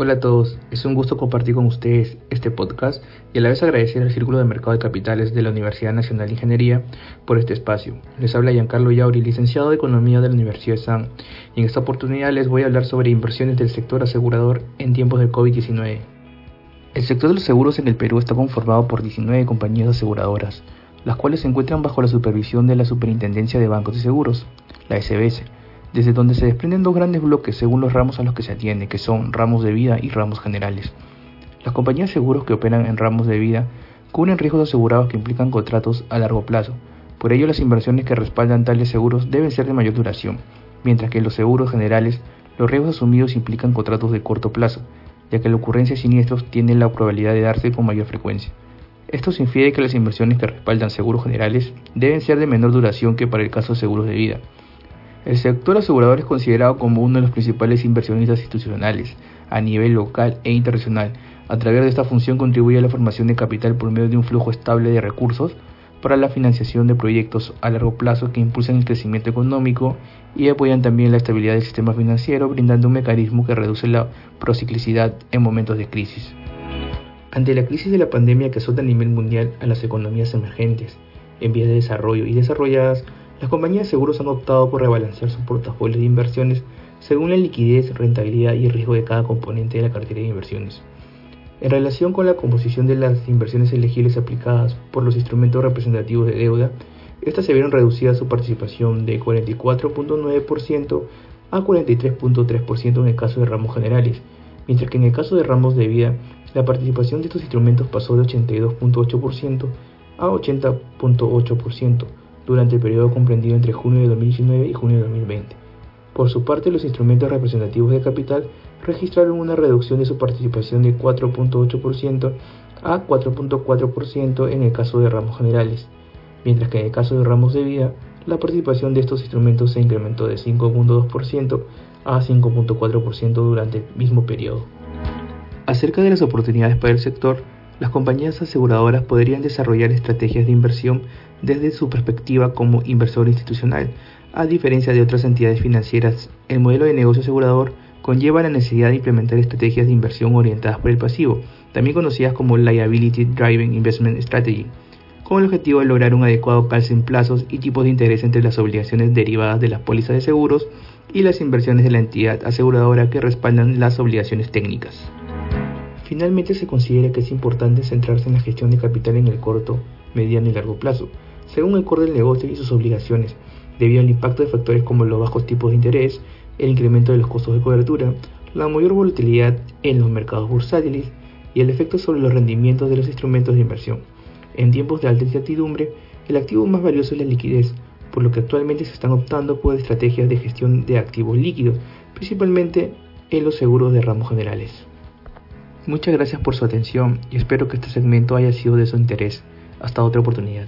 Hola a todos, es un gusto compartir con ustedes este podcast y a la vez agradecer al Círculo de Mercado de Capitales de la Universidad Nacional de Ingeniería por este espacio. Les habla Giancarlo Yauri, licenciado de Economía de la Universidad de San, y en esta oportunidad les voy a hablar sobre inversiones del sector asegurador en tiempos de COVID-19. El sector de los seguros en el Perú está conformado por 19 compañías aseguradoras, las cuales se encuentran bajo la supervisión de la Superintendencia de Bancos y Seguros, la SBS desde donde se desprenden dos grandes bloques según los ramos a los que se atiende, que son ramos de vida y ramos generales. Las compañías de seguros que operan en ramos de vida cubren riesgos asegurados que implican contratos a largo plazo. Por ello, las inversiones que respaldan tales seguros deben ser de mayor duración, mientras que en los seguros generales los riesgos asumidos implican contratos de corto plazo, ya que la ocurrencia de siniestros tiene la probabilidad de darse con mayor frecuencia. Esto se infiere que las inversiones que respaldan seguros generales deben ser de menor duración que para el caso de seguros de vida, el sector asegurador es considerado como uno de los principales inversionistas institucionales a nivel local e internacional. A través de esta función contribuye a la formación de capital por medio de un flujo estable de recursos para la financiación de proyectos a largo plazo que impulsan el crecimiento económico y apoyan también la estabilidad del sistema financiero, brindando un mecanismo que reduce la prociclicidad en momentos de crisis. Ante la crisis de la pandemia que azota a nivel mundial a las economías emergentes, en vías de desarrollo y desarrolladas, las compañías de seguros han optado por rebalancear su portafolio de inversiones según la liquidez, rentabilidad y riesgo de cada componente de la cartera de inversiones. En relación con la composición de las inversiones elegibles aplicadas por los instrumentos representativos de deuda, estas se vieron reducidas su participación de 44.9% a 43.3% en el caso de ramos generales, mientras que en el caso de ramos de vida, la participación de estos instrumentos pasó de 82.8% a 80.8%, durante el periodo comprendido entre junio de 2019 y junio de 2020. Por su parte, los instrumentos representativos de capital registraron una reducción de su participación de 4.8% a 4.4% en el caso de ramos generales, mientras que en el caso de ramos de vida, la participación de estos instrumentos se incrementó de 5.2% a 5.4% durante el mismo periodo. Acerca de las oportunidades para el sector, las compañías aseguradoras podrían desarrollar estrategias de inversión desde su perspectiva como inversor institucional. A diferencia de otras entidades financieras, el modelo de negocio asegurador conlleva la necesidad de implementar estrategias de inversión orientadas por el pasivo, también conocidas como Liability Driving Investment Strategy, con el objetivo de lograr un adecuado calce en plazos y tipos de interés entre las obligaciones derivadas de las pólizas de seguros y las inversiones de la entidad aseguradora que respaldan las obligaciones técnicas. Finalmente se considera que es importante centrarse en la gestión de capital en el corto, mediano y largo plazo, según el core del negocio y sus obligaciones, debido al impacto de factores como los bajos tipos de interés, el incremento de los costos de cobertura, la mayor volatilidad en los mercados bursátiles y el efecto sobre los rendimientos de los instrumentos de inversión. En tiempos de alta incertidumbre, el activo más valioso es la liquidez, por lo que actualmente se están optando por estrategias de gestión de activos líquidos, principalmente en los seguros de ramos generales. Muchas gracias por su atención y espero que este segmento haya sido de su interés. Hasta otra oportunidad.